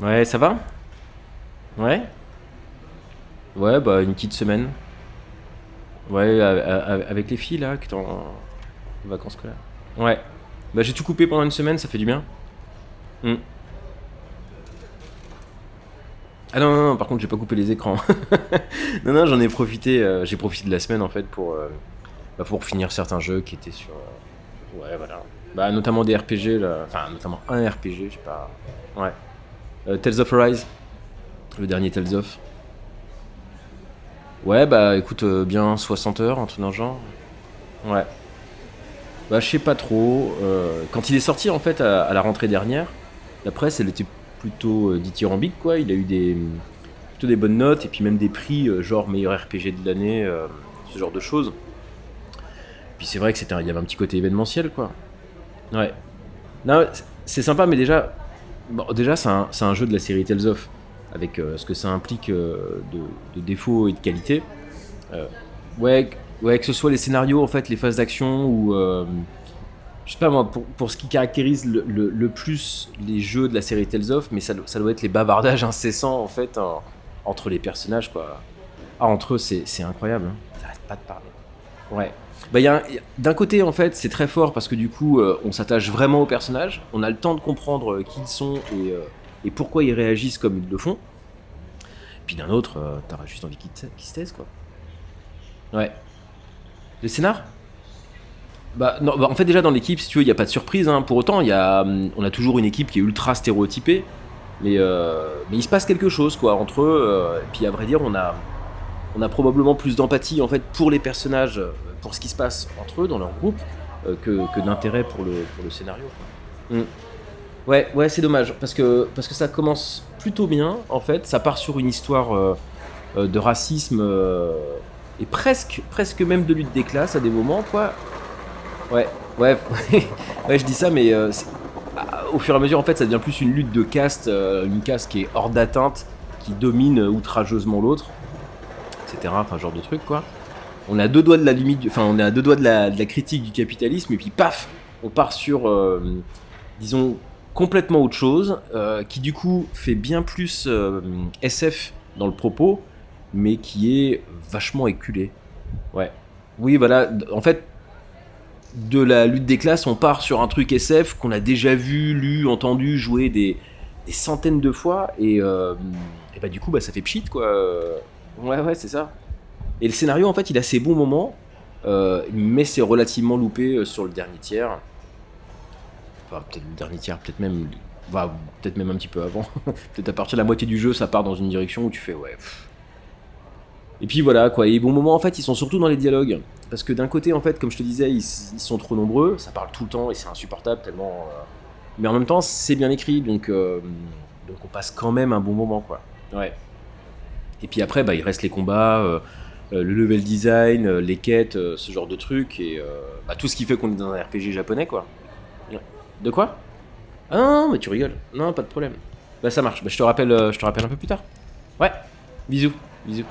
Ouais, ça va? Ouais? Ouais, bah une petite semaine. Ouais, avec les filles là, qui sont en vacances scolaires. Ouais. Bah j'ai tout coupé pendant une semaine, ça fait du bien. Hmm. Ah non, non, non, par contre j'ai pas coupé les écrans. non, non, j'en ai profité, euh, j'ai profité de la semaine en fait pour, euh, bah, pour finir certains jeux qui étaient sur... euh, ouais, voilà. Bah notamment des RPG là, enfin notamment un RPG, je sais pas... Ouais. Euh, Tales of Arise, le dernier Tales of. Ouais, bah écoute, euh, bien 60 heures, un truc dans genre. Ouais. Bah je sais pas trop. quand il est sorti en fait à, à la rentrée dernière, la presse elle était plutôt dithyrambique quoi. Il a eu des plutôt des bonnes notes et puis même des prix genre meilleur RPG de l'année, ce genre de choses. Puis c'est vrai que c'était il y avait un petit côté événementiel quoi. Ouais. Non, c'est- sympa mais déjà Bon, déjà, c'est un, un jeu de la série Tales of, avec euh, ce que ça implique euh, de, de défauts et de qualité. Euh, ouais, que- ouais, que ce soit les scénarios, en fait, les phases d'action, ou. je sais pas moi, pour, pour ce qui caractérise le, le- le plus les jeux de la série Tales of, mais ça, doit- ça doit être les bavardages incessants, en fait, en- entre les personnages, quoi. Ah, entre eux, c'est c'est incroyable. Hein. Ils arrêtent pas de parler. Ouais. Bah, d'un côté, en fait, c'est très fort parce que du coup, euh, on s'attache vraiment aux personnages, on a le temps de comprendre euh, qui ils sont et, euh, et pourquoi ils réagissent comme ils le font. Puis d'un autre, t'auras juste envie qu'ils qu'ils se taisent, quoi. Ouais. Les scénars bah, bah, en fait, déjà dans l'équipe, si tu veux, il n'y a pas de surprise. hein. Pour autant, y a, hum, on a toujours une équipe qui est ultra stéréotypée. Mais, il se passe quelque chose, quoi, entre eux. et puis, à vrai dire, on a, on a probablement plus d'empathie, en fait, pour les personnages, pour ce qui se passe entre eux, dans leur groupe, euh, que, d'intérêt pour le, scénario. Mm. Ouais, ouais, c'est dommage, parce que, parce que ça commence plutôt bien, en fait. Ça part sur une histoire euh, euh, de racisme et presque, presque même de lutte des classes à des moments, quoi. Ouais, ouais, ouais, je dis ça, mais ah, au fur et à mesure, en fait, ça devient plus une lutte de caste, une caste qui est hors d'atteinte, qui domine outrageusement l'autre, etc. Enfin, genre de truc, quoi. On est à deux doigts de la limite, enfin, on est à deux doigts de la, critique du capitalisme, et puis paf, on part sur, euh, disons, complètement autre chose, euh, qui du coup fait bien plus euh, SF dans le propos, mais qui est vachement éculé. Ouais. Oui, voilà. En fait, de la lutte des classes, on part sur un truc SF qu'on a déjà vu, lu, entendu, joué des, centaines de fois, et, et bah du coup, bah, ça fait pchit, quoi. Ouais, ouais, c'est ça. Et le scénario, en fait, il a ses bons moments, euh, mais c'est relativement loupé euh, sur le dernier tiers. Enfin, peut-être le dernier tiers, peut-être même, bah, peut-être même un petit peu avant. peut-être à partir de la moitié du jeu, ça part dans une direction où tu fais ouais. pff. Et puis voilà quoi. Et les bons moments, en fait, ils sont surtout dans les dialogues, parce que d'un côté, en fait, comme je te disais, ils, ils sont trop nombreux, ça parle tout le temps et c'est insupportable tellement. euh, Mais en même temps, c'est bien écrit, donc euh, donc on passe quand même un bon moment quoi. Ouais. Et puis après, bah, il reste les combats. Euh, le level design, euh, les quêtes, euh, ce genre de trucs, et bah, tout ce qui fait qu'on est dans un RPG japonais, quoi. De quoi? Ah non, mais tu rigoles. Non, pas de problème. Bah ça marche. Bah, je te rappelle, je te rappelle un peu plus tard. Ouais. Bisous. Bisous.